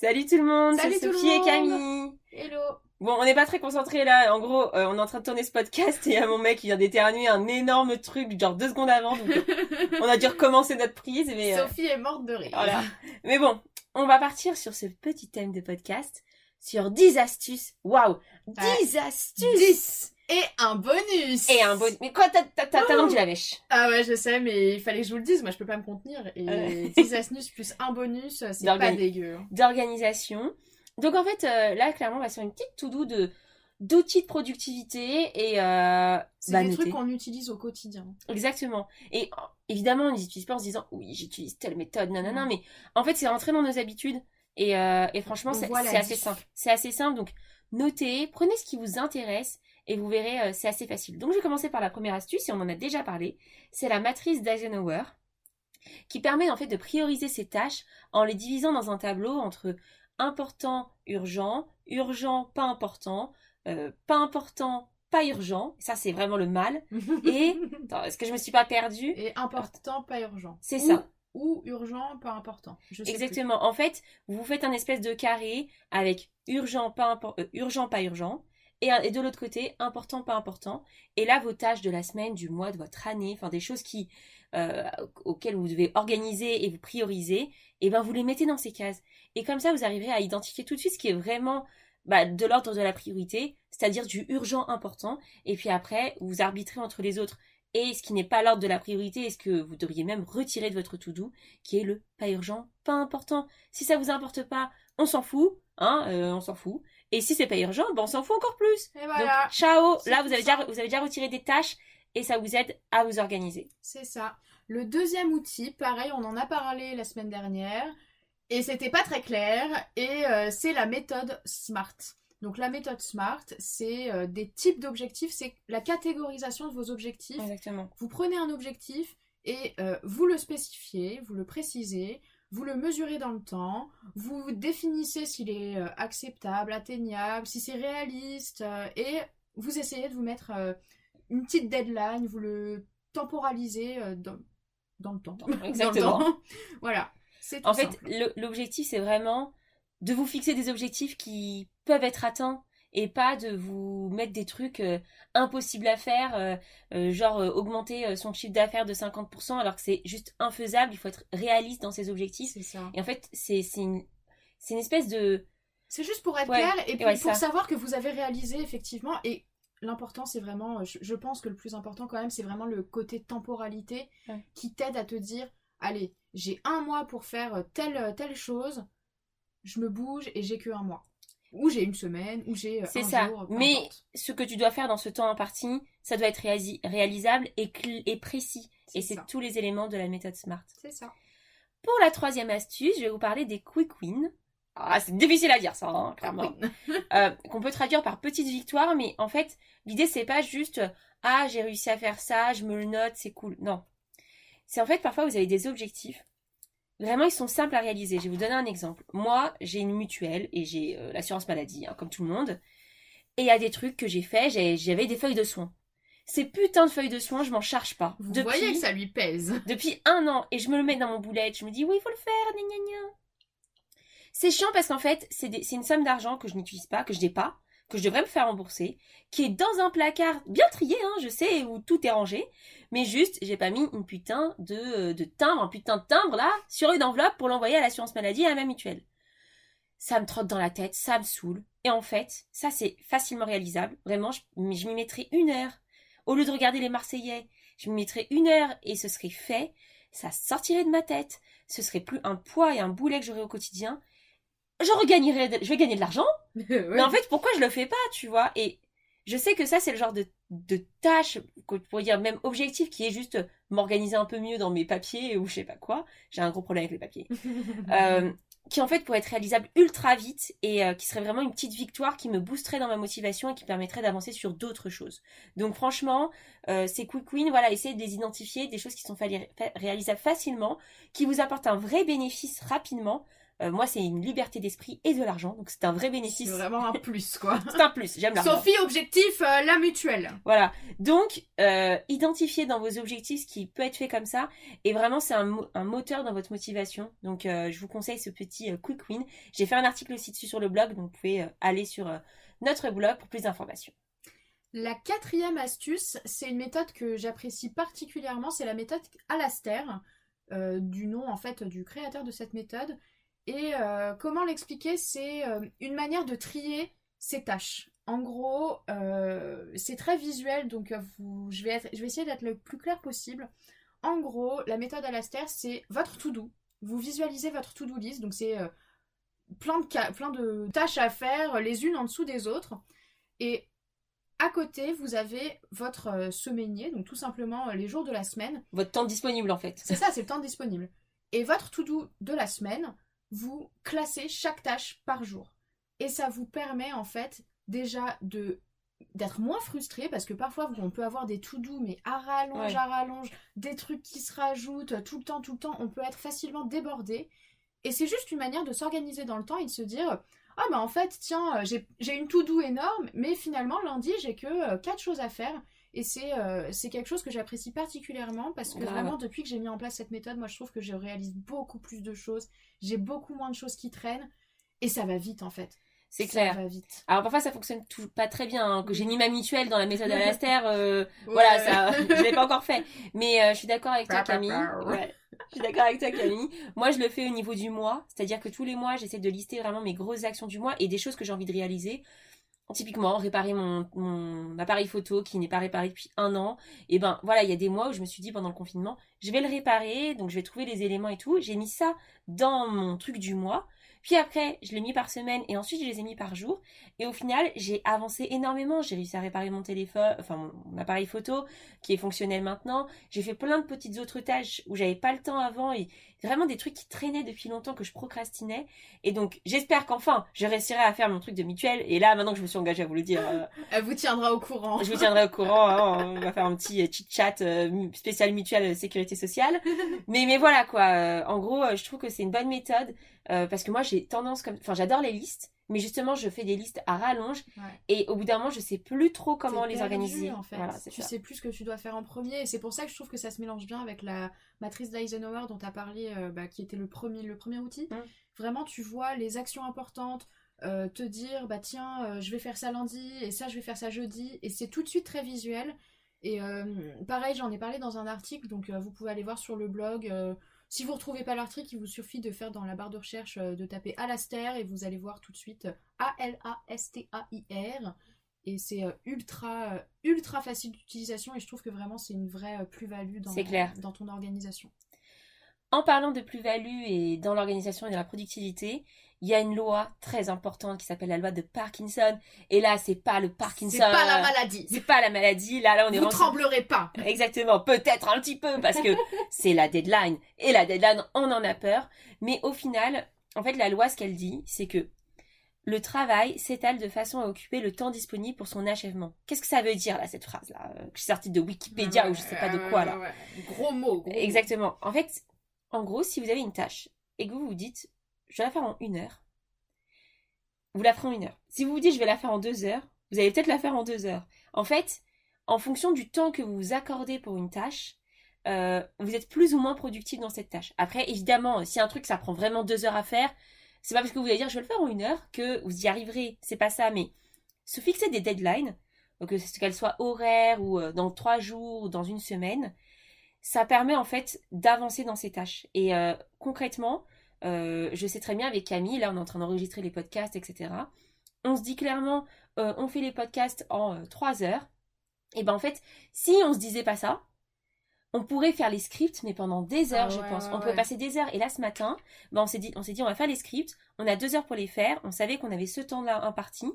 Salut tout le monde, Salut c'est tout le Sophie et. Camille. Hello Bon, on n'est pas très concentrés là. En gros, euh, on est en train de tourner ce podcast et il y a mon mec qui vient d'éternuer un énorme truc, genre deux secondes avant. Donc, on a dû recommencer notre prise, mais euh, Sophie est morte de rire. voilà. Mais bon, on va partir sur ce petit thème de podcast sur 10 astuces. Waouh, 10 astuces 10 Et un bonus et un bon. Mais quoi, t'as t'as vendu la mèche Ah ouais, je sais, mais il fallait que je vous le dise, moi je peux pas me contenir. Et Ouais. 10 astuces plus un bonus, c'est pas dégueu. d'organisation. Donc en fait, euh, là clairement, on va sur une petite to-do de d'outils de productivité et euh, C'est bah, des noter. trucs qu'on utilise au quotidien. Exactement. Et euh, évidemment, on les utilise pas en se disant oui, j'utilise telle méthode, nanana, Mm. mais en fait, c'est rentré dans nos habitudes. Et, euh, et franchement, c'est assez simple. C'est assez simple. Donc, notez, prenez ce qui vous intéresse et vous verrez, euh, c'est assez facile. Donc, je vais commencer par la première astuce et on en a déjà parlé. C'est la matrice d'Eisenhower qui permet en fait de prioriser ses tâches en les divisant dans un tableau entre important, urgent, urgent, pas important, euh, pas important, pas urgent. Ça, c'est vraiment le mal. Et Attends, est-ce que je me suis pas perdue? Et important, pas urgent. C'est ça. Ou urgent, pas important. Je sais Exactement. En fait, vous faites un espèce de carré avec urgent, pas euh, urgent, pas urgent. Et, un- et de l'autre côté, important, pas important. Et là, vos tâches de la semaine, du mois, de votre année, enfin des choses qui, euh, auxquelles vous devez organiser et vous prioriser, et ben vous les mettez dans ces cases. Et comme ça, vous arriverez à identifier tout de suite ce qui est vraiment bah, de l'ordre de la priorité, c'est-à-dire du urgent important. Et puis après, vous arbitrez entre les autres et ce qui n'est pas l'ordre de la priorité et ce que vous devriez même retirer de votre to-do, qui est le pas urgent, pas important. Si ça vous importe pas, on s'en fout, hein, euh, on s'en fout. Et si c'est pas urgent, ben on s'en fout encore plus. plus. Et voilà, Donc ciao, là vous avez ça. déjà vous avez déjà retiré des tâches et ça vous aide à vous organiser. c'est ça. Le deuxième outil, pareil, on en a parlé la semaine dernière. Et c'était pas très clair. Et euh, c'est la méthode SMART. Donc la méthode SMART, c'est euh, des types d'objectifs, c'est la catégorisation de vos objectifs. Exactement. Vous prenez un objectif et euh, vous le spécifiez, vous le précisez, vous le mesurez dans le temps, vous définissez s'il est euh, acceptable, atteignable, si c'est réaliste, euh, et vous essayez de vous mettre euh, une petite deadline, vous le temporalisez dans, dans le temps. Dans le Exactement. temps. voilà. En fait, l'objectif, c'est vraiment de vous fixer des objectifs qui peuvent être atteints et pas de vous mettre des trucs euh, impossibles à faire, euh, euh, genre euh, augmenter son chiffre d'affaires de 50% alors que c'est juste infaisable, il faut être réaliste dans ses objectifs. ça. Et en fait, c'est une, une espèce de... C'est juste pour être Ouais, clair et puis ouais, pour ça. savoir que vous avez réalisé effectivement. Et l'important, c'est vraiment, je, je pense que le plus important quand même, c'est vraiment le côté temporalité Ouais. qui t'aide à te dire allez, j'ai un mois pour faire telle, telle chose, je me bouge et j'ai que un mois. Ou j'ai une semaine, ou j'ai euh, C'est ça. jour, Mais importe. ce que tu dois faire dans ce temps imparti, ça doit être réalisable et, et précis. Et c'est tous les éléments de la méthode SMART. C'est ça. Pour la troisième astuce, je vais vous parler des quick wins. Ah, c'est difficile à dire ça, hein, clairement. Euh, qu'on peut traduire par petite victoire, mais en fait, l'idée c'est pas juste ah j'ai réussi à faire ça, je me le note, c'est cool. Non, c'est en fait parfois vous avez des objectifs. Vraiment, ils sont simples à réaliser. Je vais vous donner un exemple. Moi, j'ai une mutuelle et j'ai euh, l'assurance maladie, hein, comme tout le monde. Et il y a des trucs que j'ai fait. J'avais des feuilles de soins. Ces putains de feuilles de soins, je m'en charge pas. Vous depuis, voyez que ça lui pèse. depuis un an et je me le mets dans mon boulet. Je me dis oui, il faut le faire. Gna, gna, gna. C'est chiant parce qu'en fait, c'est une somme d'argent que je n'utilise pas, que je n'ai pas, que je devrais me faire rembourser, qui est dans un placard bien trié, hein, je sais, où tout est rangé, mais juste, j'ai pas mis une putain de, euh, de timbre, un putain de timbre là, sur une enveloppe pour l'envoyer à l'assurance maladie et à ma mutuelle. Ça me trotte dans la tête, ça me saoule. Et en fait, ça c'est facilement réalisable. Vraiment, je, je m'y mettrai une heure. Au lieu de regarder les Marseillais, je m'y mettrai une heure et ce serait fait. Ça sortirait de ma tête. Ce serait plus un poids et un boulet que j'aurais au quotidien. Je regagnerais, de- je vais gagner de l'argent. Mais en fait, pourquoi je le fais pas, tu vois? Et je sais que ça, c'est le genre de, de tâche, pourrais dire même objectif, qui est juste m'organiser un peu mieux dans mes papiers ou je sais pas quoi. J'ai un gros problème avec les papiers. Euh, qui en fait pourrait être réalisable ultra vite et euh, qui serait vraiment une petite victoire qui me boosterait dans ma motivation et qui permettrait d'avancer sur d'autres choses. Donc franchement, euh, ces quick wins, voilà, essayez de les identifier, des choses qui sont réalisables facilement, qui vous apportent un vrai bénéfice rapidement, euh, moi, c'est une liberté d'esprit et de l'argent, donc c'est un vrai bénéfice. C'est vraiment un plus, quoi. c'est un plus, j'aime l'argent. Sophie, objectif, euh, la mutuelle. Voilà. Donc, euh, identifiez dans vos objectifs ce qui peut être fait comme ça, et vraiment, c'est un, un, moteur dans votre motivation. Donc, euh, je vous conseille ce petit quick win. J'ai fait un article aussi dessus sur le blog, donc vous pouvez aller sur notre blog pour plus d'informations. La quatrième astuce, c'est une méthode que j'apprécie particulièrement, c'est la méthode Alastair, du nom en fait du créateur de cette méthode. Et euh, comment l'expliquer? C'est euh, une manière de trier ses tâches. En gros, euh, c'est très visuel, donc je, vais je vais essayer d'être le plus clair possible. En gros, la méthode Alastair, c'est votre to-do. Vous visualisez votre to-do list, donc c'est plein, de plein de tâches à faire les unes en dessous des autres. Et à côté, vous avez votre semainier, donc tout simplement les jours de la semaine. Votre temps disponible en fait. C'est ça, c'est le temps disponible. Et votre to-do de la semaine, vous classez chaque tâche par jour. Et ça vous permet en fait déjà de d'être moins frustré parce que parfois on peut avoir des tout doux mais à rallonge à rallonge des trucs qui se rajoutent tout le temps tout le temps on peut être facilement débordé. Et c'est juste une manière de s'organiser dans le temps et de se dire ah bah en fait tiens j'ai une tout doux énorme mais finalement lundi j'ai que euh, quatre choses à faire et euh, c'est quelque chose que j'apprécie particulièrement parce que vraiment, depuis que j'ai mis en place cette méthode, moi je trouve que je réalise beaucoup plus de choses. J'ai beaucoup moins de choses qui traînent. Et ça va vite en fait. C'est clair. Va vite. Alors parfois ça fonctionne tout, pas très bien. Hein. Que j'ai mis ma mutuelle dans la méthode Alastair, euh, voilà, ça, je l'ai pas encore fait. Mais euh, je suis d'accord avec toi Camille. Je suis d'accord avec toi Camille. Moi je le fais au niveau du mois, c'est-à-dire que tous les mois j'essaie de lister vraiment mes grosses actions du mois et des choses que j'ai envie de réaliser typiquement réparer mon, appareil photo qui n'est pas réparé depuis un an et ben voilà il y a des mois où je me suis dit pendant le confinement je vais le réparer donc je vais trouver les éléments et tout j'ai mis ça dans mon truc du mois puis après, je l'ai mis par semaine et ensuite je les ai mis par jour. Et au final, j'ai avancé énormément. J'ai réussi à réparer mon téléphone, enfin mon, appareil photo qui est fonctionnel maintenant. J'ai fait plein de petites autres tâches où j'avais pas le temps avant et vraiment des trucs qui traînaient depuis longtemps que je procrastinais. Et donc, j'espère qu'enfin, je réussirai à faire mon truc de mutuelle. Et là, maintenant que je me suis engagée à vous le dire, euh, elle vous tiendra au courant. Je vous tiendrai au courant. Hein. on va faire un petit euh, chit chat euh, spécial mutuelle sécurité sociale. Mais mais voilà quoi. en gros, je trouve que c'est une bonne méthode. Euh, parce que moi j'ai tendance comme enfin j'adore les listes mais justement je fais des listes à rallonge et au bout d'un moment je sais plus trop comment les organiser. en fait. Tu sais plus ce que tu dois faire en premier et c'est pour ça que je trouve que ça se mélange bien avec la matrice d'Eisenhower dont tu as parlé euh, bah, qui était le premier le premier outil. Mmh. vraiment tu vois les actions importantes euh, te dire bah tiens je vais faire ça lundi et ça je vais faire ça jeudi et c'est tout de suite très visuel. Et pareil j'en ai parlé dans un article donc vous pouvez aller voir sur le blog si vous ne retrouvez pas l'article, il vous suffit de faire dans la barre de recherche, euh, de taper Alastair et vous allez voir tout de suite euh, A-L-A-S-T-A-I-R. Et c'est euh, ultra, ultra facile d'utilisation et je trouve que vraiment c'est une vraie plus-value dans, dans ton organisation. En parlant de plus-value et dans l'organisation et dans la productivité, il y a une loi très importante qui s'appelle la loi de Parkinson. Et là, c'est pas le Parkinson. C'est pas la maladie. C'est pas la maladie. Là, là, on est. Vous tremblerez pas. Exactement. Peut-être un petit peu parce que c'est la deadline. Et la deadline, on en a peur. Mais au final, en fait, la loi, ce qu'elle dit, c'est que le travail s'étale de façon à occuper le temps disponible pour son achèvement. Qu'est-ce que ça veut dire là cette phrase là? Je suis sortie de Wikipédia ou je sais pas de quoi là. Gros mot. Exactement. En fait, en gros, si vous avez une tâche et que vous vous dites je vais la faire en une heure. Vous la ferez en une heure. Si vous vous dites je vais la faire en deux heures, vous allez peut-être la faire en deux heures. En fait, en fonction du temps que vous vous accordez pour une tâche, euh, vous êtes plus ou moins productif dans cette tâche. Après, évidemment, si un truc ça prend vraiment deux heures à faire, c'est pas parce que vous allez dire je vais le faire en une heure que vous y arriverez. C'est pas ça, mais se fixer des deadlines, que qu'elles soient horaires ou euh, dans trois jours ou dans une semaine, ça permet en fait d'avancer dans ces tâches. Et euh, concrètement, euh, je sais très bien avec Camille, là on est en train d'enregistrer les podcasts, etc. On se dit clairement, euh, on fait les podcasts en 3 euh, heures. Et ben en fait, si on se disait pas ça, on pourrait faire les scripts, mais pendant des heures, ah je pense. on pourrait passer des heures. Et là, ce matin, ben, on s'est dit, on s'est dit, on va faire les scripts. On a deux heures pour les faire. On savait qu'on avait ce temps-là imparti,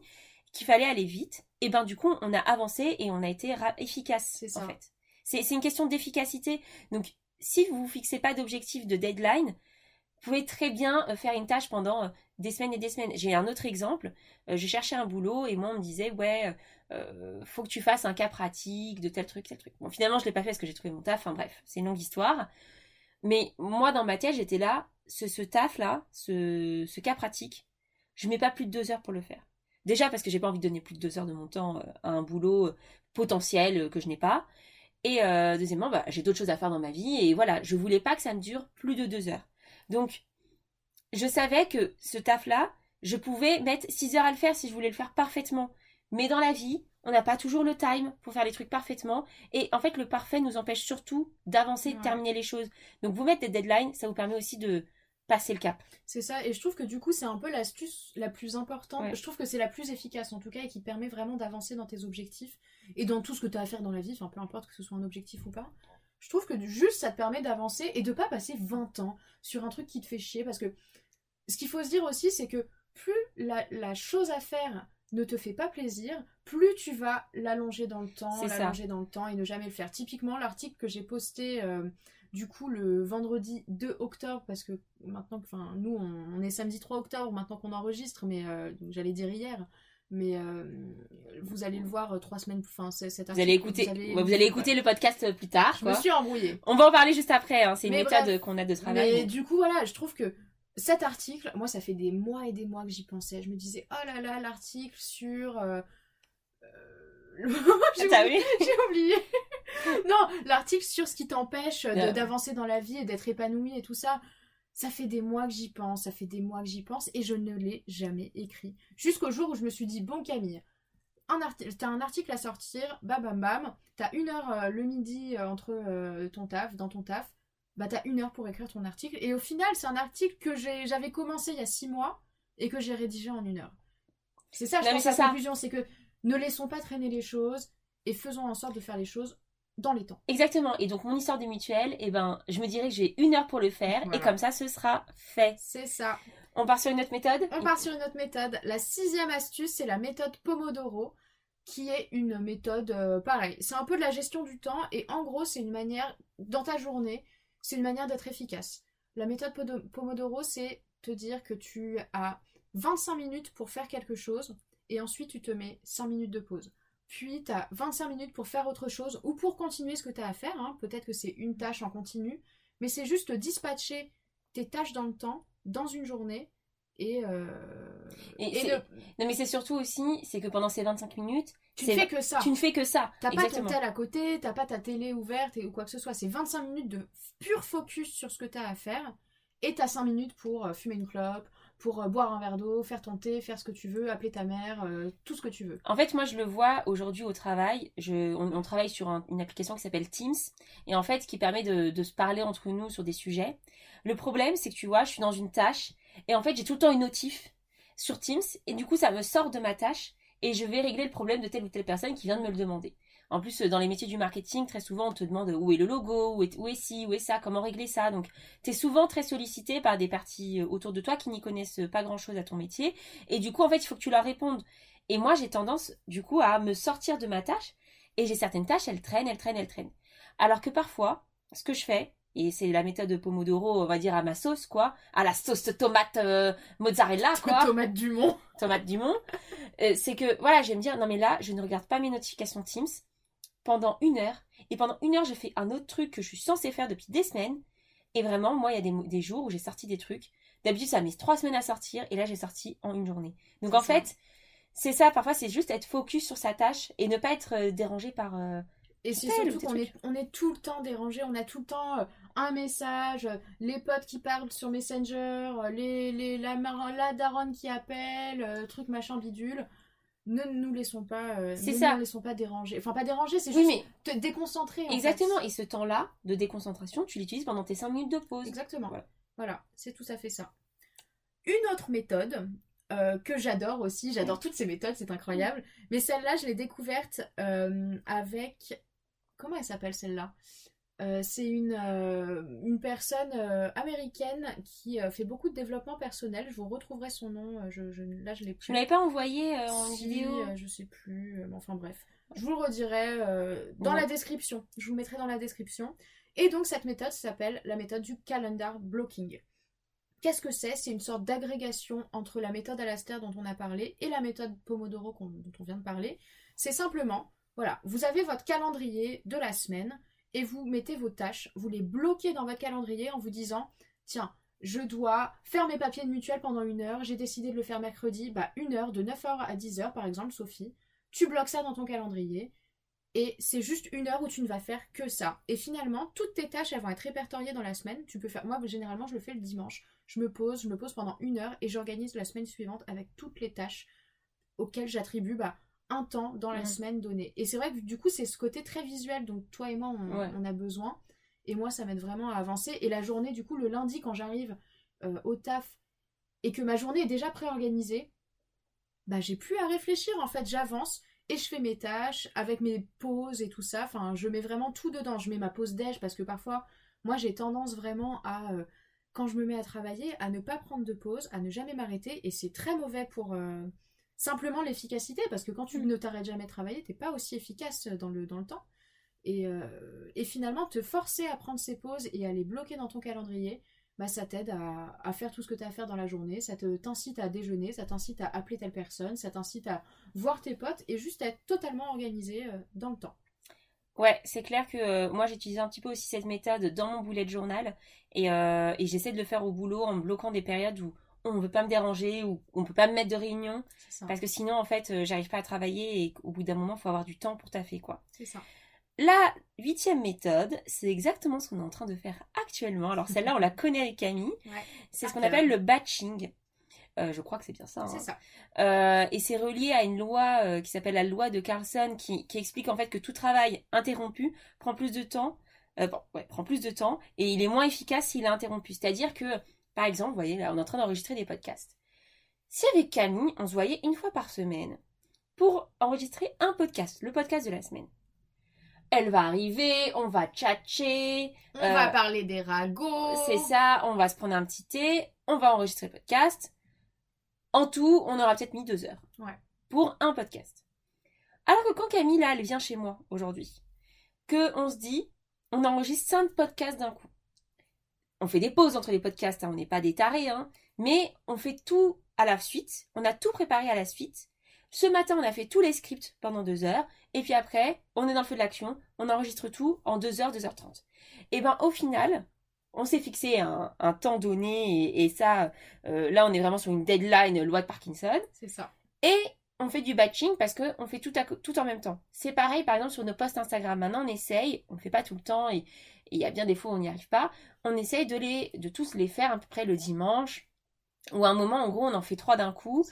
qu'il fallait aller vite. Et ben, du coup, on a avancé et on a été efficace, en fait. C'est une question d'efficacité. Donc, si vous vous fixez pas d'objectif de deadline, pouvez très bien euh, faire une tâche pendant euh, des semaines et des semaines. J'ai un autre exemple. Euh, je cherchais un boulot et moi on me disait ouais, faut que tu fasses un cas pratique de tel truc, tel truc. Bon, finalement je l'ai pas fait parce que j'ai trouvé mon taf. Enfin bref, c'est une longue histoire. Mais moi dans ma tête j'étais là, ce, ce taf là, ce, cas pratique, je mets pas plus de deux heures pour le faire. Déjà parce que j'ai pas envie de donner plus de deux heures de mon temps à un boulot potentiel que je n'ai pas. Et deuxièmement, bah, j'ai d'autres choses à faire dans ma vie et voilà, je voulais pas que ça me dure plus de deux heures. Donc, je savais que ce taf-là, je pouvais mettre six heures à le faire si je voulais le faire parfaitement. Mais dans la vie, on n'a pas toujours le time pour faire les trucs parfaitement. Et en fait, le parfait nous empêche surtout d'avancer, de terminer les choses. Donc, vous mettre des deadlines, ça vous permet aussi de passer le cap. C'est ça, et je trouve que du coup, c'est un peu l'astuce la plus importante. Ouais. Je trouve que c'est la plus efficace en tout cas et qui permet vraiment d'avancer dans tes objectifs et dans tout ce que tu as à faire dans la vie, enfin peu importe que ce soit un objectif ou pas. Je trouve que juste ça te permet d'avancer et de pas passer 20 ans sur un truc qui te fait chier parce que ce qu'il faut se dire aussi, c'est que plus la, la chose à faire ne te fait pas plaisir, plus tu vas l'allonger dans le temps, l'allonger dans le temps et ne jamais le faire. Typiquement, l'article que j'ai posté euh, du coup le vendredi 2 octobre, parce que maintenant, enfin, nous on, on est samedi 3 octobre maintenant qu'on enregistre, mais euh, j'allais dire hier, mais euh, vous allez le voir euh, trois semaines, enfin cet Vous allez écouter, vous allez écouter le podcast plus tard. Je me quoi. suis embrouillée. On va en parler juste après. hein, C'est une Mais méthode qu'on a de travail. Mais du coup, voilà, je trouve que cet article, moi, ça fait des mois et des mois que j'y pensais. Je me disais, oh là là, l'article sur. euh, euh, le- j'ai oublié. oublié. non, l'article sur ce qui t'empêche d'avancer dans la vie et d'être épanoui et tout ça. Ça fait des mois que j'y pense, ça fait des mois que j'y pense et je ne l'ai jamais écrit. Jusqu'au jour où je me suis dit, bon Camille, t'as un article à sortir, bam bam bam, t'as une heure euh, le midi euh, entre euh, ton taf, dans ton taf, bah t'as une heure pour écrire ton article. Et au final, c'est un article que j'avais commencé il y a six mois et que j'ai rédigé en une heure. C'est ça, je Non, mais pense, la ça. conclusion, c'est que ne laissons pas traîner les choses et faisons en sorte de faire les choses dans les temps. Exactement. Et donc, mon histoire de mutuelle, eh ben, je me dirais que j'ai une heure pour le faire. Voilà. Et comme ça, ce sera fait. C'est ça. On part sur une autre méthode? On part sur une autre méthode. La sixième astuce, c'est la méthode Pomodoro, qui est une méthode euh, pareil. C'est un peu de la gestion du temps et en gros, c'est une manière, dans ta journée, c'est une manière d'être efficace. La méthode Pomodoro, c'est te dire que tu as 25 minutes pour faire quelque chose et ensuite tu te mets 5 minutes de pause. Puis tu as 25 minutes pour faire autre chose ou pour continuer ce que tu as à faire. hein. Peut-être que c'est une tâche en continu, mais c'est juste dispatcher tes tâches dans le temps, dans une journée et, euh, Et et c'est- de- Non, mais c'est surtout aussi, c'est que pendant ces 25 minutes, tu ne fais que ça. tu ne fais que ça. T'as pas ton tel à côté, t'as pas ta télé ouverte et, ou quoi que ce soit. C'est 25 minutes de pur focus sur ce que t'as à faire. Et t'as 5 minutes pour euh, fumer une clope, pour euh, boire un verre d'eau, faire ton thé, faire ce que tu veux, appeler ta mère, euh, tout ce que tu veux. En fait, moi, je le vois aujourd'hui au travail. On, travaille sur un- une application qui s'appelle Teams et en fait, qui permet de, de se parler entre nous sur des sujets. Le problème, c'est que tu vois, je suis dans une tâche et en fait, j'ai tout le temps une notif sur Teams et du coup, ça me sort de ma tâche et je vais régler le problème de telle ou telle personne qui vient de me le demander. En plus, euh, dans les métiers du marketing, très souvent, on te demande où est le logo, où est, où est ci, où est ça, comment régler ça. Donc, tu es souvent très sollicité par des parties euh, autour de toi qui n'y connaissent pas grand-chose à ton métier. Et du coup, en fait, il faut que tu leur répondes. Et moi, j'ai tendance, du coup, à me sortir de ma tâche. Et j'ai certaines tâches, elles traînent, elles traînent, elles traînent. Alors que parfois, ce que je fais, et c'est la méthode de Pomodoro, on va dire à ma sauce, quoi, à la sauce tomate euh, mozzarella, quoi, Tomate Dumont. tomate du monde, euh, c'est que, voilà, je vais me dire, non mais là, je ne regarde pas mes notifications Teams pendant une heure. Et pendant une heure, j'ai fait un autre truc que je suis censée faire depuis des semaines. Et vraiment, moi, il y a des, jours où j'ai sorti des trucs. D'habitude, ça met trois semaines à sortir. Et là, j'ai sorti en une journée. Donc, en ça. fait, c'est ça. Parfois, c'est juste être focus sur sa tâche et ne pas être euh, dérangé par. euh, Et c'est surtout qu'on est, on est tout le temps dérangé, on a tout le temps euh, un message, euh, les potes qui parlent sur Messenger, les, les, la, daronne qui appelle, truc machin bidule. Ne nous laissons pas, euh, C'est ne ça. nous laissons pas déranger. Enfin, pas déranger, c'est Oui, juste mais te déconcentrer. fait. exactement. Et ce temps-là de déconcentration, tu l'utilises pendant tes cinq minutes de pause. Exactement. Voilà. Voilà, c'est tout à fait ça. Une autre méthode euh, que j'adore aussi, j'adore toutes ces méthodes, c'est incroyable. Mais celle-là, je l'ai découverte euh, avec. Comment elle s'appelle celle-là? Euh, C'est une, euh, une personne euh, américaine qui fait beaucoup de développement personnel. Je vous retrouverai son nom. Je, je- là, je l'ai plus. l'avais pas envoyé en Si, vidéo? Je sais plus. enfin bref. Je vous le redirai dans Ouais. la description. Je vous mettrai dans la description. Et donc cette méthode s'appelle la méthode du calendar blocking. Qu'est-ce que c'est? C'est une sorte d'agrégation entre la méthode Alastair dont on a parlé et la méthode Pomodoro dont on vient de parler. C'est simplement, voilà, vous avez votre calendrier de la semaine et vous mettez vos tâches, vous les bloquez dans votre calendrier en vous disant, tiens, je dois faire mes papiers de mutuelle pendant une heure, j'ai décidé de le faire mercredi, bah une heure, de 9h à 10h par exemple, Sophie, tu bloques ça dans ton calendrier, et c'est juste une heure où tu ne vas faire que ça. Et finalement, toutes tes tâches, elles vont être répertoriées dans la semaine. Tu peux faire. Moi, généralement, je le fais le dimanche. Je me pose, je me pose pendant une heure et j'organise la semaine suivante avec toutes les tâches auxquelles j'attribue bah, un temps dans la semaine donnée. Et c'est vrai que du coup, c'est ce côté très visuel dont toi et moi, on, a besoin. Et moi, ça m'aide vraiment à avancer. Et la journée, du coup, le lundi, quand j'arrive euh, au taf et que ma journée est déjà préorganisée, bah, j'ai plus à réfléchir. En fait, j'avance et je fais mes tâches avec mes pauses et tout ça. Enfin, je mets vraiment tout dedans. Je mets ma pause déj parce que parfois, moi, j'ai tendance vraiment à, euh, quand je me mets à travailler, à ne pas prendre de pause, à ne jamais m'arrêter. Et c'est très mauvais pour euh, simplement l'efficacité parce que quand tu mm. ne t'arrêtes jamais de travailler, t'es pas aussi efficace dans le, dans le temps. Et, euh, et, finalement, te forcer à prendre ces pauses et à les bloquer dans ton calendrier, bah, ça t'aide à, faire tout ce que tu as à faire dans la journée, ça te t'incite à déjeuner, ça t'incite à appeler telle personne, ça t'incite à voir tes potes et juste à être totalement organisé euh, dans le temps. Ouais, c'est clair que euh, moi j'utilise un petit peu aussi cette méthode dans mon bullet journal et, euh, et j'essaie de le faire au boulot en bloquant des périodes où on ne veut pas me déranger ou on ne peut pas me mettre de réunion parce que sinon en fait j'arrive pas à travailler et au bout d'un moment il faut avoir du temps pour taffer quoi. C'est ça. La huitième méthode, c'est exactement ce qu'on est en train de faire actuellement. Alors celle-là, on la connaît avec Camille. C'est ce qu'on appelle le batching. Euh, je crois que c'est bien ça. C'est hein. ça. Euh, et c'est relié à une loi euh, qui s'appelle la loi de Carlson qui, explique en fait que tout travail interrompu prend plus de temps. bon, ouais, prend plus de temps et il est moins efficace s'il est interrompu. C'est-à-dire que, par exemple, vous voyez, là, on est en train d'enregistrer des podcasts. Si avec Camille, on se voyait une fois par semaine pour enregistrer un podcast, le podcast de la semaine elle va arriver, on va tchatcher. On va euh, parler des ragots. C'est ça, on va se prendre un petit thé, on va enregistrer le podcast. En tout, on aura peut-être mis deux heures. Pour un podcast. Alors que quand Camille, là, elle vient chez moi aujourd'hui, que on se dit, on enregistre cinq podcasts d'un coup. On fait des pauses entre les podcasts, hein, on n'est pas des tarés, hein, mais on fait tout à la suite, on a tout préparé à la suite, ce matin, on a fait tous les scripts pendant deux heures. Et puis après, on est dans le feu de l'action. On enregistre tout en deux heures, 2h30. Et ben, au final, on s'est fixé un, temps donné. Et, ça, euh, là, on est vraiment sur une deadline loi de Parkinson. C'est ça. Et on fait du batching parce qu'on fait tout, tout en même temps. C'est pareil, par exemple, sur nos posts Instagram. Maintenant, on essaye, on ne fait pas tout le temps et il y a bien des fois où on n'y arrive pas. On essaye de, les, de tous les faire à peu près le dimanche ou un moment, en gros, on en fait trois d'un coup.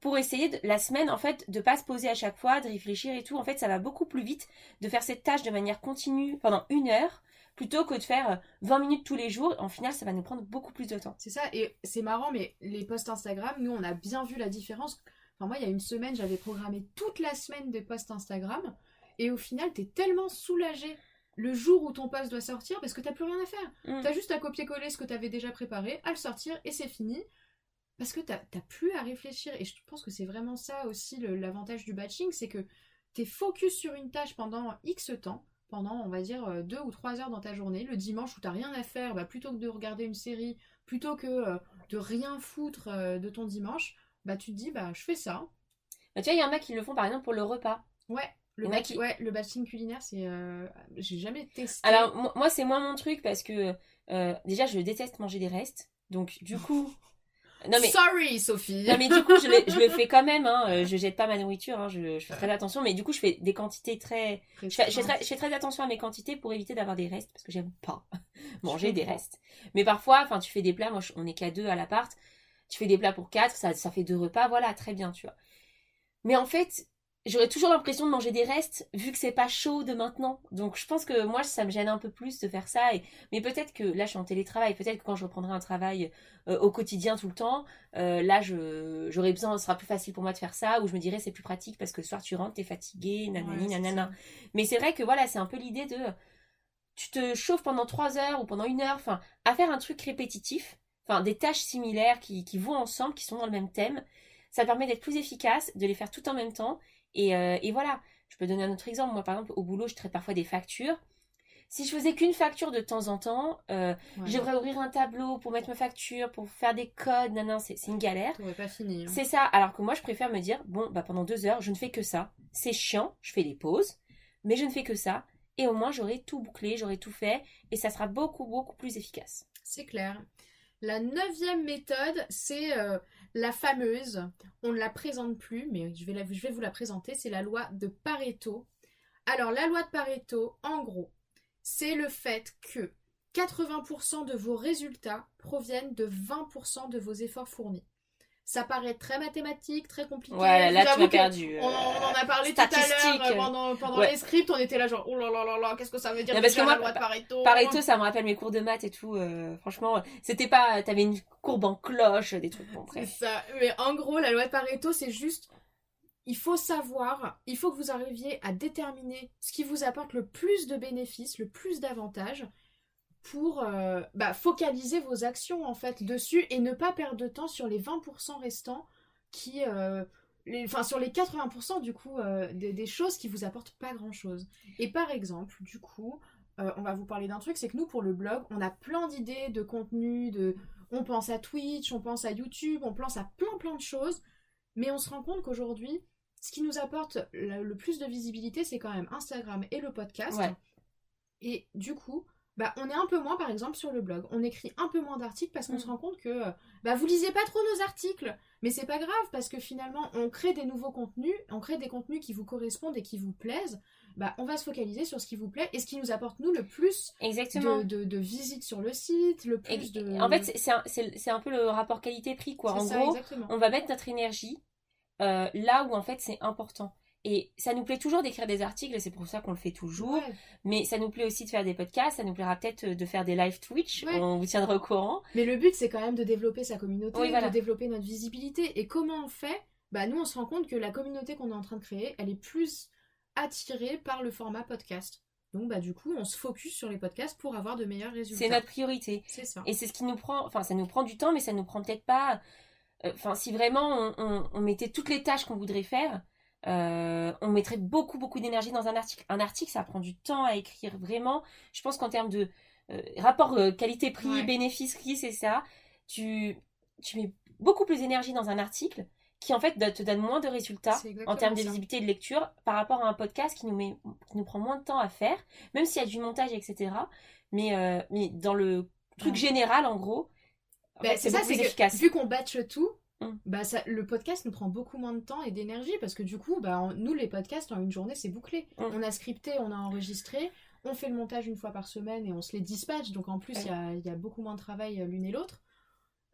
Pour essayer, de, la semaine, en fait, de pas se poser à chaque fois, de réfléchir et tout. En fait, ça va beaucoup plus vite de faire cette tâche de manière continue pendant une heure plutôt que de faire 20 minutes tous les jours. En final, ça va nous prendre beaucoup plus de temps. C'est ça. Et c'est marrant, mais les posts Instagram, nous, on a bien vu la différence. Enfin, moi, il y a une semaine, j'avais programmé toute la semaine des posts Instagram. Et au final, t'es tellement soulagé le jour où ton post doit sortir parce que t'as plus rien à faire. Tu mm. T'as juste à copier-coller ce que t'avais déjà préparé, à le sortir et c'est fini. Parce que t'as plus à réfléchir. Et je pense que c'est vraiment ça aussi l'avantage du batching, c'est que t'es focus sur une tâche pendant X temps, pendant on va dire euh, deux ou trois heures dans ta journée. Le dimanche où t'as rien à faire, bah, plutôt que de regarder une série, plutôt que euh, de rien foutre euh, de ton dimanche, bah tu te dis bah je fais ça. Bah tu vois, il y en a qui le font par exemple pour le repas. Ouais. Le, ouais, le batching culinaire, c'est. J'ai jamais testé. Alors, moi, c'est moins mon truc parce que déjà, je déteste manger des restes. Donc, du coup, Non mais sorry Sophie. Non mais du coup je le, je le fais quand même. Hein. Euh, je jette pas ma nourriture. Hein. Je, je, fais très attention. Mais du coup je fais des quantités très. Je fais, je, fais très, je fais, très, attention à mes quantités pour éviter d'avoir des restes parce que j'aime pas manger des restes. Mais parfois, enfin tu fais des plats. Moi on est qu'à deux à l'appart. Tu fais des plats pour quatre. Ça, ça fait deux repas. Voilà très bien tu vois. Mais en fait j'aurais toujours l'impression de manger des restes vu que c'est pas chaud de maintenant. Donc je pense que moi ça me gêne un peu plus de faire ça. Et... Mais peut-être que là je suis en télétravail, peut-être que quand je reprendrai un travail euh, au quotidien tout le temps, euh, là je j'aurais besoin, ce sera plus facile pour moi de faire ça, ou je me dirais c'est plus pratique parce que le soir tu rentres, t'es fatigué, nanani, nanana. Mais c'est vrai que voilà, c'est un peu l'idée de tu te chauffes pendant trois heures ou pendant une heure, enfin, à faire un truc répétitif, enfin des tâches similaires qui, qui vont ensemble, qui sont dans le même thème. Ça permet d'être plus efficace, de les faire tout en même temps et, euh, et, voilà, je peux donner un autre exemple. Moi, par exemple, au boulot, je traite parfois des factures. si je faisais qu'une facture de temps en temps, euh, Ouais. je devrais ouvrir un tableau pour mettre ma facture, pour faire des codes, non, non, c'est une galère. Pas fini. hein. C'est ça. Alors que moi, je préfère me dire, bon, bah pendant deux heures, je ne fais que ça. C'est chiant, je fais des pauses, mais je ne fais que ça. Et au moins, j'aurai tout bouclé, j'aurai tout fait, et ça sera beaucoup, beaucoup plus efficace. C'est clair. La neuvième méthode, c'est euh, la fameuse, on ne la présente plus, mais je vais, vous la présenter, c'est la loi de Pareto. Alors la loi de Pareto, en gros, c'est le fait que 80% de vos résultats proviennent de 20% de vos efforts fournis. Ça paraît très mathématique, très compliqué. Ouais, là, tu m'as perdu. On, on en a parlé tout à l'heure euh, pendant, pendant Ouais. les scripts, on était là genre oh là là là là, qu'est-ce que ça veut dire Non, parce que moi, la loi de Pareto? Pareto, ça me rappelle mes cours de maths et tout. euh, franchement, c'était pas. T'avais une courbe en cloche, des trucs. Bon, C'est ça. Mais en gros, la loi de Pareto, c'est juste. Il faut savoir, il faut que vous arriviez à déterminer ce qui vous apporte le plus de bénéfices, le plus d'avantages pour euh, bah, focaliser vos actions en fait dessus et ne pas perdre de temps sur les 20% restants qui. euh, les, enfin, sur les 80% du coup euh, des, des choses qui vous apportent pas grand chose. Et par exemple, du coup, on va vous parler d'un truc, c'est que nous pour le blog, on a plein d'idées de contenu, de, on pense à Twitch, on pense à YouTube, on pense à plein plein de choses, mais on se rend compte qu'aujourd'hui, ce qui nous apporte le, le plus de visibilité, c'est quand même Instagram et le podcast. Ouais. Et du coup, bah, on est un peu moins, par exemple, sur le blog. On écrit un peu moins d'articles parce qu'on Mm. se rend compte que euh, bah, vous lisez pas trop nos articles. Mais c'est pas grave parce que finalement, on crée des nouveaux contenus, on crée des contenus qui vous correspondent et qui vous plaisent. Bah, on va se focaliser sur ce qui vous plaît et ce qui nous apporte, nous, le plus Exactement. de, de, de visites sur le site, le Et- plus de. En fait, c'est- un, peu le rapport qualité-prix, quoi. En ça, gros, exactement. on va mettre notre énergie euh, là où en fait c'est important. Et ça nous plaît toujours d'écrire des articles, et c'est pour ça qu'on le fait toujours. Ouais. Mais ça nous plaît aussi de faire des podcasts, ça nous plaira peut-être euh, de faire des live Twitch, Ouais. on vous tiendra au courant. Mais le but, c'est quand même de développer sa communauté, Oui, voilà. de développer notre visibilité. Et comment on fait? Bah, nous, on se rend compte que la communauté qu'on est en train de créer, elle est plus attirée par le format podcast. Donc, bah, du coup, on se focus sur les podcasts pour avoir de meilleurs résultats. C'est notre priorité. C'est ça. Et c'est ce qui nous prend, enfin ça nous prend du temps, mais ça nous prend peut-être pas. euh, Enfin, si vraiment on, on- on mettait toutes les tâches qu'on voudrait faire, euh, on mettrait beaucoup beaucoup d'énergie dans un article. Un article, ça prend du temps à écrire vraiment. Je pense qu'en termes de euh, rapport euh, qualité-prix, Ouais. bénéfice, risque, c'est ça. Tu tu mets beaucoup plus d'énergie dans un article qui en fait te donne moins de résultats en termes de visibilité et de lecture par rapport à un podcast qui nous met qui nous prend moins de temps à faire, même s'il y a du montage etc. Mais mais dans le truc Ouais. général en gros, en Bah, fait, c'est ça, beaucoup c'est plus que efficace. vu qu'on batche tout, Mm. bah ça, le podcast nous prend beaucoup moins de temps et d'énergie parce que du coup, bah, nous, les podcasts, en une journée, c'est bouclé. Mm. On a scripté, on a enregistré, on fait le montage une fois par semaine et on se les dispatche. Donc en plus, il Ouais. y, y a beaucoup moins de travail euh, l'une et l'autre.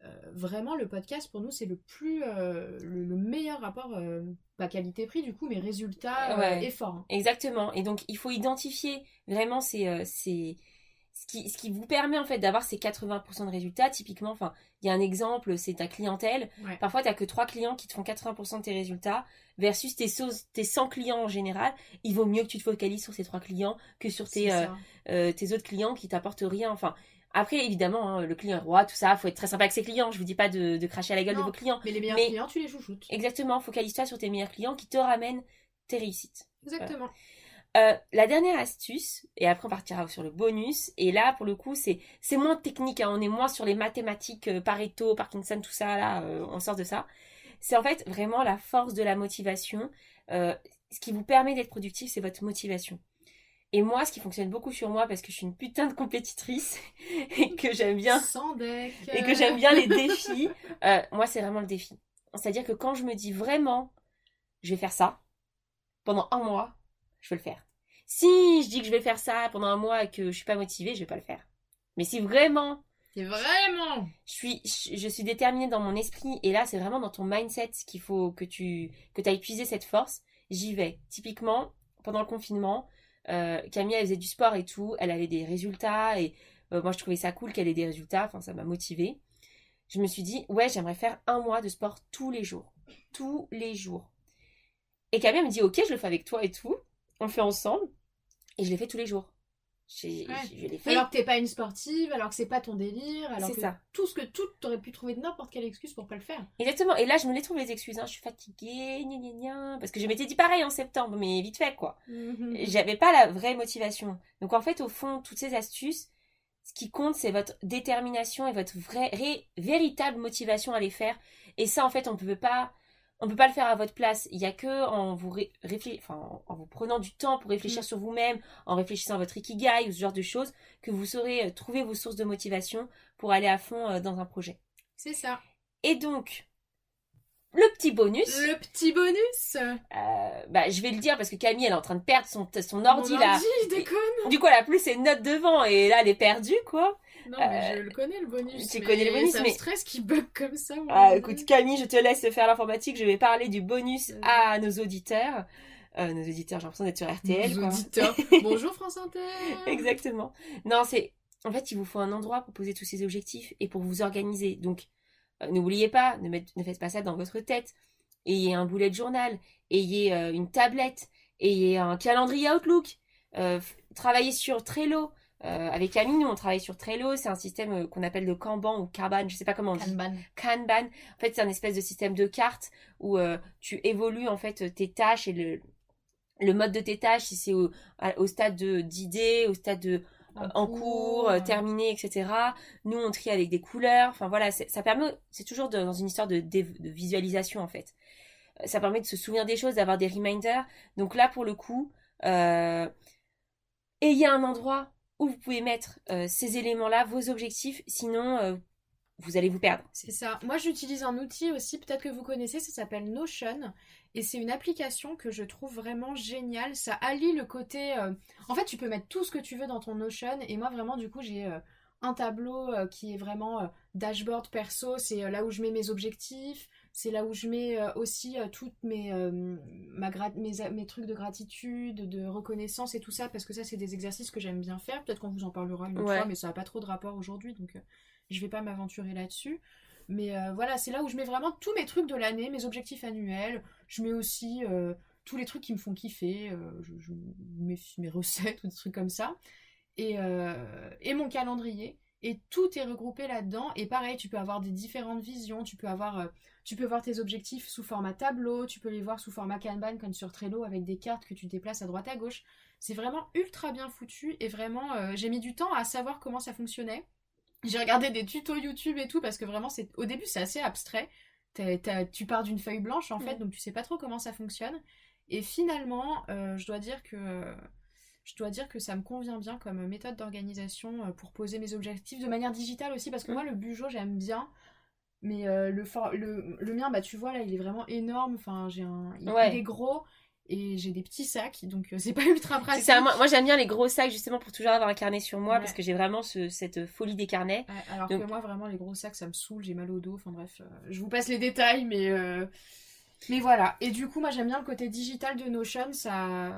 Euh, vraiment, le podcast, pour nous, c'est le plus, euh, le, le meilleur rapport, euh, pas qualité-prix du coup, mais résultat Ouais. et fort. hein. Exactement. Et donc, il faut identifier vraiment ces, ces- ce, qui, ce qui vous permet en fait d'avoir ces 80% de résultats. Typiquement, enfin, il y a un exemple, c'est ta clientèle. Ouais. Parfois, tu n'as que 3 clients qui te font 80% de tes résultats versus tes, so- tes 100 clients en général. Il vaut mieux que tu te focalises sur ces 3 clients que sur tes, euh, euh, tes autres clients qui t'apportent rien. Enfin, après, évidemment, hein, le client est roi, tout ça, faut être très sympa avec ses clients. Je vous dis pas de, de cracher à la gueule de vos clients. Mais les meilleurs mais- clients, tu les chouchoutes. Exactement, focalise-toi sur tes meilleurs clients qui te ramènent tes réussites. Exactement. Euh, la dernière astuce, et après on partira sur le bonus, et là pour le coup c'est c'est moins technique, hein, on est moins sur les mathématiques, euh, Pareto, Parkinson, tout ça, là euh, on sort de ça. C'est en fait vraiment la force de la motivation. Ce qui vous permet d'être productif, c'est votre motivation. Et moi, ce qui fonctionne beaucoup sur moi, parce que je suis une putain de compétitrice, et que j'aime bien Sans deck. et que j'aime bien les défis, moi c'est vraiment le défi. C'est-à-dire que quand je me dis vraiment, je vais faire ça, pendant un mois, je vais le faire. Si je dis que je vais faire ça pendant un mois et que je suis pas motivée, je vais pas le faire. Mais si vraiment C'est vraiment. je suis, je je suis déterminée dans mon esprit et là c'est vraiment dans ton mindset qu'il faut que tu que aies puisé cette force, j'y vais. Typiquement, pendant le confinement, euh, Camille elle faisait du sport et tout, elle avait des résultats et euh, moi je trouvais ça cool qu'elle ait des résultats, enfin ça m'a motivée. Je me suis dit, ouais, j'aimerais faire un mois de sport tous les jours. Tous les jours. Et Camille elle me dit, ok, je le fais avec toi et tout. On le fait ensemble. Et je l'ai fait tous les jours. Ouais. je fait. Alors que t'es pas une sportive, alors que c'est pas ton délire, alors que ça. tout ce que tout, t'aurais pu trouver n'importe quelle excuse pour pas le faire. Exactement. Et là, je me les trouve les excuses. hein. Je suis fatiguée, gna gna gna. Parce que je m'étais dit pareil en septembre, mais vite fait, quoi. J'avais pas la vraie motivation. Donc en fait, au fond, toutes ces astuces, ce qui compte, c'est votre détermination et votre vraie, ré- véritable motivation à les faire. Et ça, en fait, on ne peut pas, on peut pas le faire à votre place. Il y a que en vous ré- réflé- enfin, en- en vous prenant du temps pour réfléchir Mm. sur vous-même, en réfléchissant à votre ikigai ou ce genre de choses, que vous saurez euh, trouver vos sources de motivation pour aller à fond euh, dans un projet. C'est ça. Et donc, le petit bonus. Le petit bonus. Euh, bah, je vais le dire parce que Camille, elle est en train de perdre son, son ordi Mon là. ordi, déconne. Du coup, elle a plus ses notes devant et là, elle est perdue, quoi. Non, mais je le connais le bonus. tu mais connais le bonus, ça mais- me stresse qu'il bug comme ça. Ah, écoute, Camille, je te laisse faire l'informatique. Je vais parler du bonus à nos auditeurs. Euh, nos auditeurs, j'ai l'impression d'être sur RTL, Nos quoi. auditeurs. Bonjour France Inter. Exactement. Non, c'est. En fait, il vous faut un endroit pour poser tous ces objectifs et pour vous organiser. Donc, euh, n'oubliez pas, ne, ne faites pas ça dans votre tête. Ayez un boulet de journal, ayez euh, une tablette, ayez un calendrier Outlook. Euh, travaillez sur Trello. Euh, avec Camille, nous, on travaille sur Trello. C'est un système euh, qu'on appelle de Kanban ou Kanban, je sais pas comment on dit. Kanban. Kanban. En fait, c'est un espèce de système de cartes où euh, tu évolues en fait tes tâches et le, le mode de tes tâches, si c'est au, au stade de- d'idée, au stade de en cours, terminé, etc. Nous, on trie avec des couleurs. Enfin voilà, c'est- ça permet, c'est toujours de- dans une histoire de, visualisation en fait. Ça permet de se souvenir des choses, d'avoir des reminders. Donc là, pour le coup, euh, ayez un endroit vous pouvez mettre euh, ces éléments-là, vos objectifs. Sinon, euh, vous allez vous perdre. C'est ça. Moi, j'utilise un outil aussi, peut-être que vous connaissez, ça s'appelle Notion. Et c'est une application que je trouve vraiment géniale. Ça allie le côté... euh, En fait, tu peux mettre tout ce que tu veux dans ton Notion. Et moi, vraiment, du coup, j'ai un tableau qui est vraiment dashboard perso. C'est là où je mets mes objectifs. C'est là où je mets euh, aussi euh, toutes mes, euh, ma mes, mes trucs de gratitude, de reconnaissance et tout ça. Parce que ça, c'est des exercices que j'aime bien faire. Peut-être qu'on vous en parlera une autre Ouais. fois, mais ça n'a pas trop de rapport aujourd'hui. Donc, je vais pas m'aventurer là-dessus. Mais euh, voilà, c'est là où je mets vraiment tous mes trucs de l'année, mes objectifs annuels. Je mets aussi euh, tous les trucs qui me font kiffer, euh, je, je- mes, mes recettes ou des trucs comme ça. Et, et mon calendrier. Et tout est regroupé là-dedans. Et pareil, tu peux avoir des différentes visions. Tu peux avoir, tu peux voir tes objectifs sous format tableau. Tu peux les voir sous format Kanban comme sur Trello avec des cartes que tu déplaces à droite à gauche. C'est vraiment ultra bien foutu. Et vraiment, euh, j'ai mis du temps à savoir comment ça fonctionnait. J'ai regardé des tutos YouTube et tout parce que vraiment, c'est au début, c'est assez abstrait. Tu pars d'une feuille blanche en fait, donc tu sais pas trop comment ça fonctionne. Et finalement, euh, je dois dire que je dois dire que ça me convient bien comme méthode d'organisation euh, pour poser mes objectifs de manière digitale aussi parce que Mm. moi le bugeot j'aime bien. Mais euh, le, le, le mien, bah tu vois là, il est vraiment énorme. Enfin, j'ai un, il, Ouais. il est gros et j'ai des petits sacs, donc euh, c'est pas ultra pratique. ça, moi, moi, j'aime bien les gros sacs justement pour toujours avoir un carnet sur moi Ouais. parce que j'ai vraiment ce- cette folie des carnets. Ouais, alors Donc- que moi, vraiment, les gros sacs, ça me saoule, j'ai mal au dos. Enfin bref, euh, je vous passe les détails, mais, euh, mais voilà. Et du coup, moi, j'aime bien le côté digital de Notion. Ça,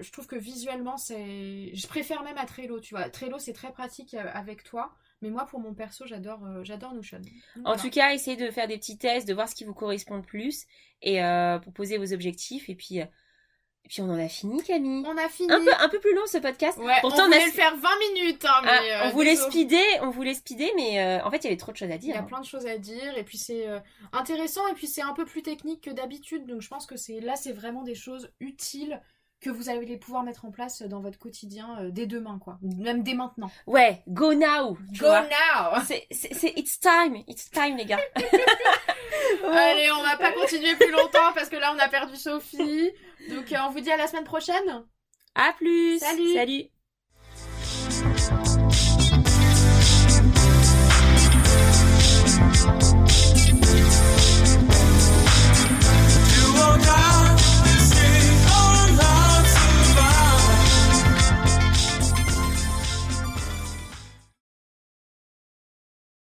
je trouve que visuellement, c'est. Je préfère même à Trello, tu vois. Trello, c'est très pratique avec toi. Mais moi, pour mon perso, j'adore euh, j'adore Notion. Donc, En voilà. tout cas, essayez de faire des petits tests, de voir ce qui vous correspond le plus et euh, pour poser vos objectifs. Et puis, euh, et puis on en a fini, Camille. On a fini. Un peu, un peu plus long ce podcast. Ouais, Pourtant, on on a- le faire 20 minutes, hein, mais. Ah, euh, on voulait speeder, on voulait speeder, mais euh, en fait, il y avait trop de choses à Il y dire. a hein. plein de choses à dire et puis c'est intéressant et puis c'est un peu plus technique que d'habitude donc je pense que c'est là c'est vraiment des choses utiles que vous allez pouvoir mettre en place dans votre quotidien euh, dès demain quoi même dès maintenant. Ouais, go now. Go now. C'est, c'est, c'est- it's time, it's time, les gars. Allez, on va pas continuer plus longtemps parce que là on a perdu Sophie. Donc euh, on vous dit à la semaine prochaine. À plus. Salut. Salut.